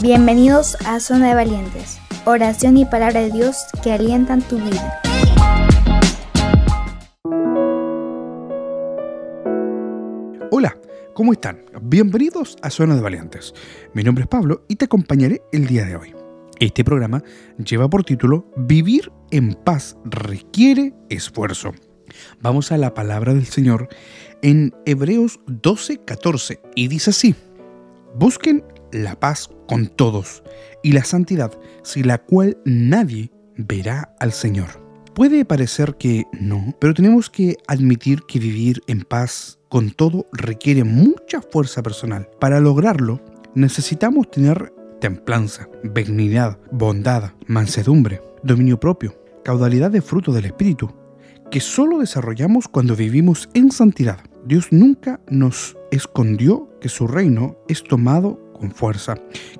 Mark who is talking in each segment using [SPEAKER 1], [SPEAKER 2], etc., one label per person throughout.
[SPEAKER 1] Bienvenidos a Zona de Valientes, oración y palabra de Dios que alientan tu vida.
[SPEAKER 2] Hola, ¿cómo están? Bienvenidos a Zona de Valientes. Mi nombre es Pablo y te acompañaré el día de hoy. Este programa lleva por título Vivir en paz requiere esfuerzo. Vamos a la palabra del Señor en Hebreos 12:14 y dice así: Busquen la paz con todos y la santidad sin la cual nadie verá al Señor. Puede parecer que no, pero tenemos que admitir que vivir en paz con todo requiere mucha fuerza personal. Para lograrlo, necesitamos tener templanza, benignidad, bondad, mansedumbre, dominio propio, caudalidad de fruto del Espíritu, que solo desarrollamos cuando vivimos en santidad. Dios nunca nos escondió que su reino es tomado con fuerza,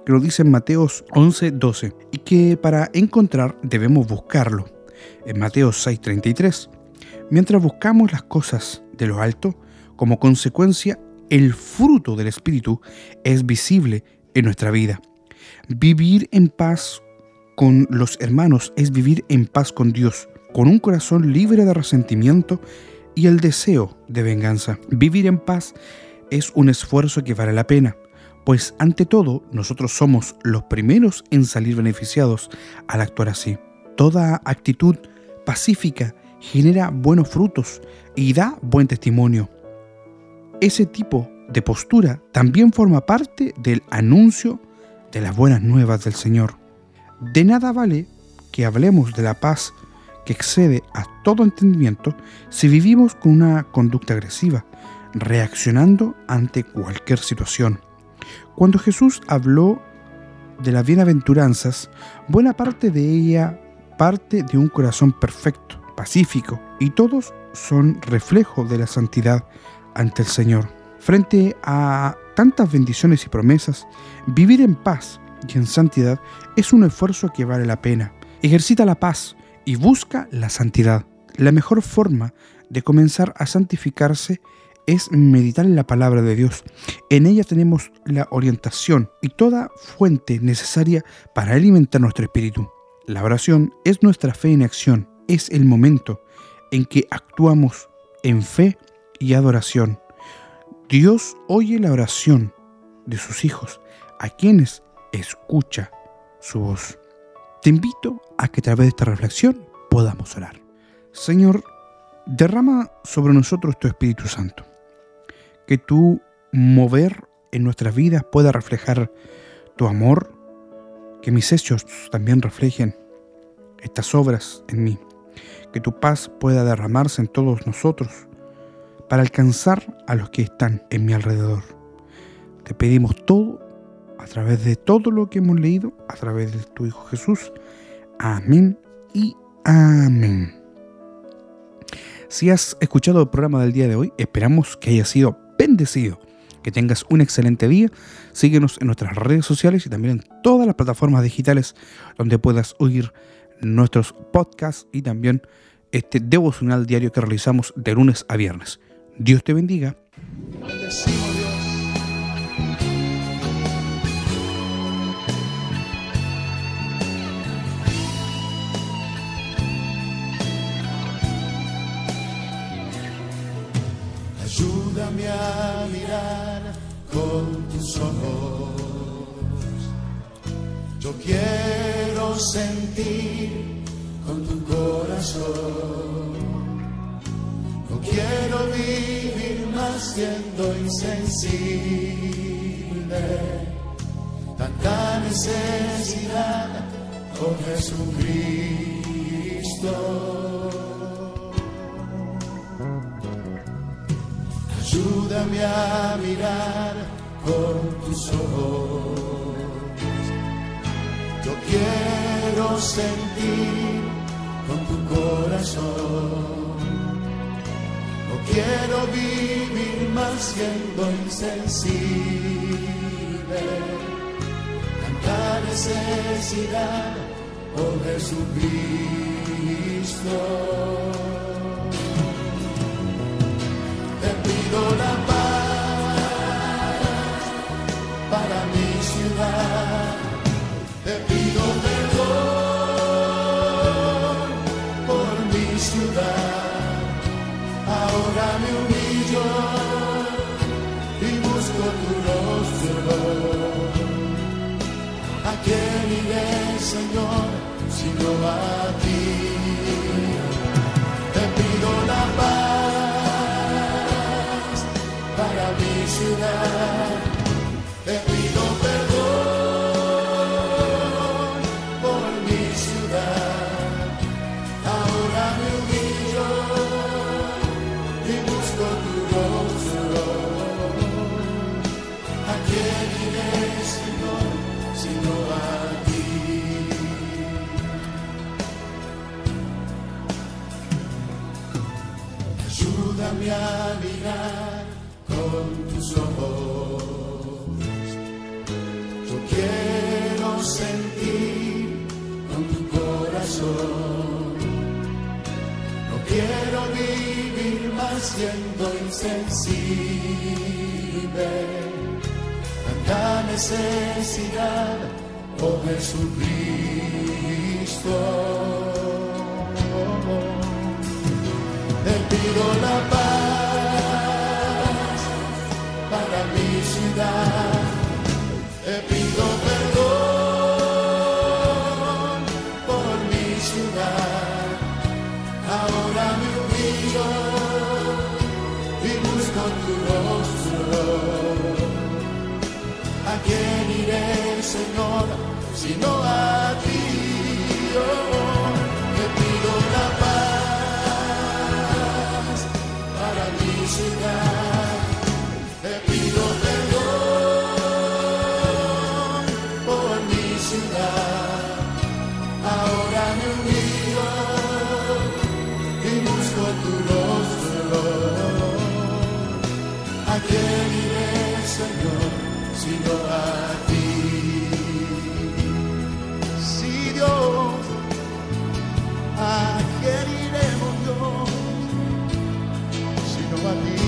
[SPEAKER 2] que lo dice en Mateos 11, 12, y que para encontrar debemos buscarlo. En Mateos 6:33, mientras buscamos las cosas de lo alto, como consecuencia, el fruto del Espíritu es visible en nuestra vida. Vivir en paz con los hermanos es vivir en paz con Dios, con un corazón libre de resentimiento y el deseo de venganza. Vivir en paz es un esfuerzo que vale la pena, pues ante todo nosotros somos los primeros en salir beneficiados al actuar así. Toda actitud pacífica genera buenos frutos y da buen testimonio. Ese tipo de postura también forma parte del anuncio de las buenas nuevas del Señor. De nada vale que hablemos de la paz que excede a todo entendimiento si vivimos con una conducta agresiva, reaccionando ante cualquier situación. Cuando Jesús habló de las bienaventuranzas, buena parte de ella parte de un corazón perfecto, pacífico, y todos son reflejo de la santidad ante el Señor. Frente a tantas bendiciones y promesas, vivir en paz y en santidad es un esfuerzo que vale la pena. Ejercita la paz y busca la santidad. La mejor forma de comenzar a santificarse es meditar en la palabra de Dios. En ella tenemos la orientación y toda fuente necesaria para alimentar nuestro espíritu. La oración es nuestra fe en acción, es el momento en que actuamos en fe y adoración. Dios oye la oración de sus hijos, a quienes escucha su voz. Te invito a que a través de esta reflexión podamos orar. Señor, derrama sobre nosotros tu Espíritu Santo que tu mover en nuestras vidas pueda reflejar tu amor, que mis hechos también reflejen estas obras en mí, que tu paz pueda derramarse en todos nosotros para alcanzar a los que están en mi alrededor. Te pedimos todo a través de todo lo que hemos leído, a través de tu Hijo Jesús. Amén y amén. Si has escuchado el programa del día de hoy, esperamos que haya sido bendecido. Que tengas un excelente día. Síguenos en nuestras redes sociales y también en todas las plataformas digitales donde puedas oír nuestros podcasts y también este devocional diario que realizamos de lunes a viernes. Dios te bendiga.
[SPEAKER 3] Ayúdame a mirar con tus ojos. Yo quiero sentir con tu corazón. No quiero vivir más siendo insensible. Tanta necesidad con Jesucristo. Ayúdame a mirar con tus ojos. Yo quiero sentir con tu corazón. No quiero vivir más siendo insensible. Tanta necesidad, oh Jesucristo.
[SPEAKER 2] Señor, sino a ti? Con tus ojos. Yo quiero sentir con tu corazón. No quiero vivir más siendo insensible. Tanta necesidad, oh Jesucristo. Te pido la paz Te pido perdón por mi ciudad. Ahora me humillo y busco tu rostro. ¿A quién iré, Señor, sino a ti?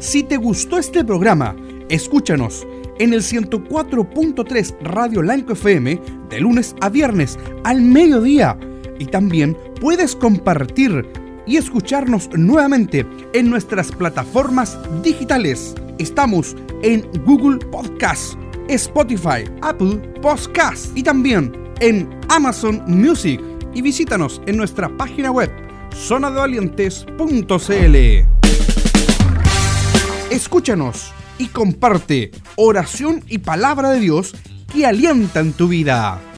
[SPEAKER 4] Si te gustó este programa, escúchanos en el 104.3 Radio Lanco FM de lunes a viernes al mediodía. Y también puedes compartir y escucharnos nuevamente en nuestras plataformas digitales. Estamos en Google Podcast, Spotify, Apple Podcast y también en Amazon Music y visítanos en nuestra página web zonadevalientes.cl. Escúchanos y comparte oración y palabra de Dios que alientan tu vida.